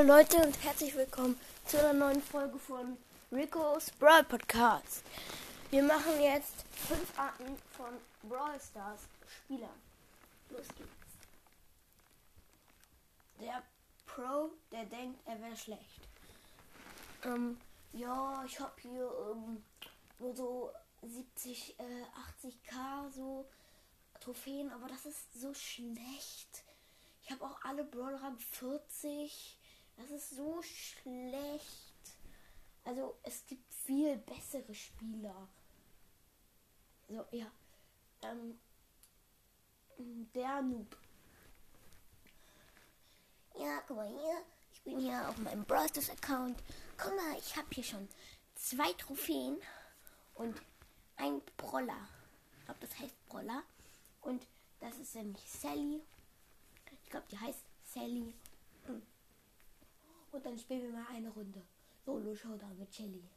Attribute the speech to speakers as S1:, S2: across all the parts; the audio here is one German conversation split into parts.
S1: Hallo Leute und herzlich willkommen zu einer neuen Folge von Rico's Brawl Podcast. Wir machen jetzt fünf Arten von Brawl Stars Spielern. Los geht's. Der Pro, der denkt, er wäre schlecht. Ähm, ja, ich habe hier ähm, nur so 70, äh, 80k so Trophäen, aber das ist so schlecht. Ich habe auch alle Brawler Rang 40. Das ist so schlecht. Also es gibt viel bessere Spieler. So, ja. Ähm, der Noob. Ja, guck mal hier. Ich bin hier auf meinem Browsers Account. Guck mal, ich habe hier schon zwei Trophäen und ein Brawler. Ich glaube, das heißt Brawler. Und das ist nämlich Sally ich glaube, die heißt Sally. Und dann spielen wir mal eine Runde. Solo Showdown mit Shelly.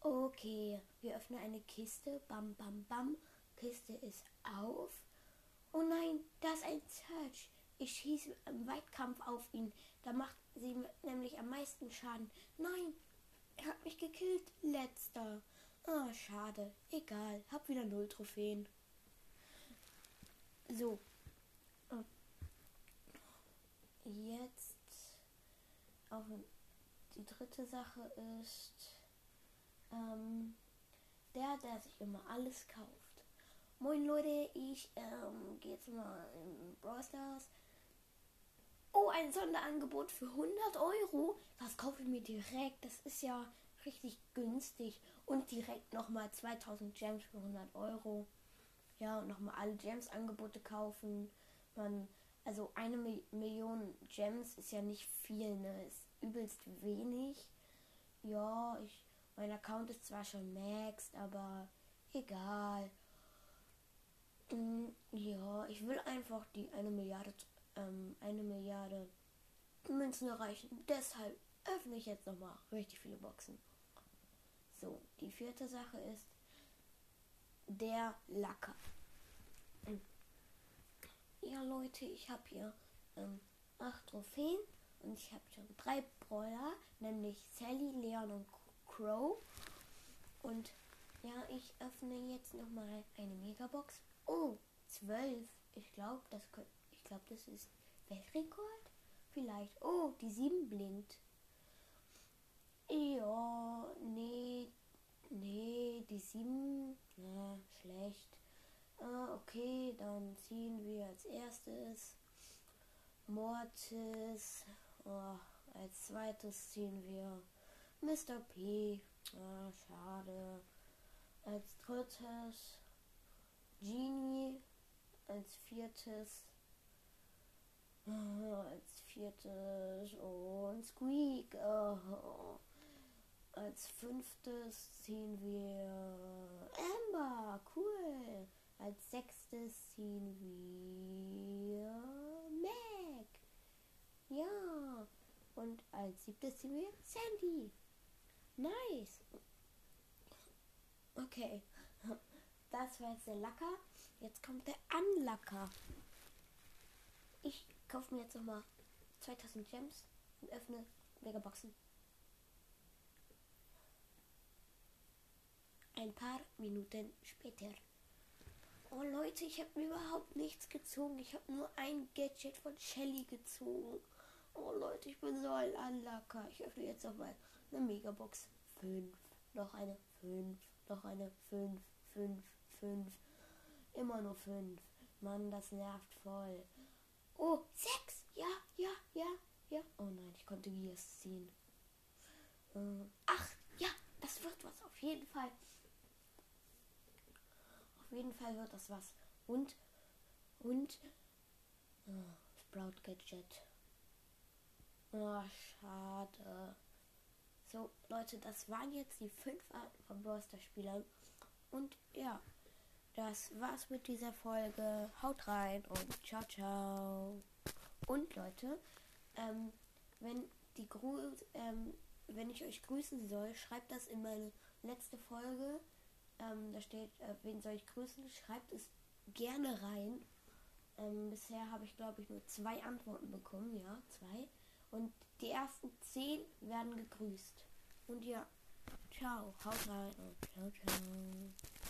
S1: Okay, wir öffnen eine Kiste. Bam, bam, bam. Kiste ist auf. Oh nein, da ist ein Search. Ich schieße im Weitkampf auf ihn. Da macht sie nämlich am meisten Schaden. Nein, er hat mich gekillt. Letzter. Ah, oh, schade. Egal. Hab wieder null Trophäen. So, jetzt auch die dritte Sache ist ähm, der, der sich immer alles kauft. Moin Leute, ich ähm, gehe jetzt mal in Brawl Stars. Oh, ein Sonderangebot für 100 Euro. Das kaufe ich mir direkt. Das ist ja richtig günstig. Und direkt nochmal 2000 Gems für 100 Euro. Ja, und nochmal alle Gems-Angebote kaufen. Man also eine Million Gems ist ja nicht viel, ne? Ist übelst wenig. Ja, ich, mein Account ist zwar schon maxed, aber egal. Hm, ja, ich will einfach die eine Milliarde, ähm, eine Milliarde Münzen erreichen. Deshalb öffne ich jetzt nochmal richtig viele Boxen. So, die vierte Sache ist der Lacker. Ja, Leute, ich habe hier ähm, acht Trophäen und ich habe schon drei Brawler, nämlich Sally, Leon und Crow. Und ja, ich öffne jetzt nochmal eine Megabox. Oh, zwölf. Ich glaube, das, ich glaub, das ist Weltrekord. Vielleicht. Oh, die sieben blinkt. Ja, nee, nee, die sieben, na, schlecht. Ah, okay, dann ziehen wir als erstes Mortis. Oh, als zweites ziehen wir Mr. P. Oh, schade. Als drittes Genie. Als viertes. Oh, als viertes. und Squeak. Oh. Als fünftes ziehen wir Amber. Cool. Als sechstes ziehen wir Mac. Ja. Ziehen wir Sandy. Nice. Okay. Das war jetzt der Lacker. Jetzt kommt der Anlacker. Ich kaufe mir jetzt nochmal 2000 Gems und öffne Megaboxen. Ein paar Minuten später. Oh Leute, ich habe mir überhaupt nichts gezogen. Ich habe nur ein Gadget von Shelly gezogen. Oh Leute, ich bin so ein Anlacker. Ich öffne jetzt nochmal eine Megabox. Fünf. Noch eine. Fünf. Noch eine. Fünf. Fünf. Fünf. Immer nur fünf. Mann, das nervt voll. Oh, sechs. Ja, ja, ja, ja. Oh nein, ich konnte Gears ziehen. Äh, acht. Ja, das wird was auf jeden Fall jeden Fall wird das was. Und, und, oh, Sprout Gadget. Oh, schade. So, Leute, das waren jetzt die fünf Arten von Burster Spielern. Und ja, das war's mit dieser Folge. Haut rein und ciao, ciao. Und Leute, ähm, wenn die Gru ähm, wenn ich euch grüßen soll, schreibt das in meine letzte Folge. Ähm, da steht, äh, wen soll ich grüßen? Schreibt es gerne rein. Ähm, bisher habe ich, glaube ich, nur zwei Antworten bekommen. Ja, zwei. Und Die ersten zehn werden gegrüßt. Und ja, ciao, haut rein ciao, ciao.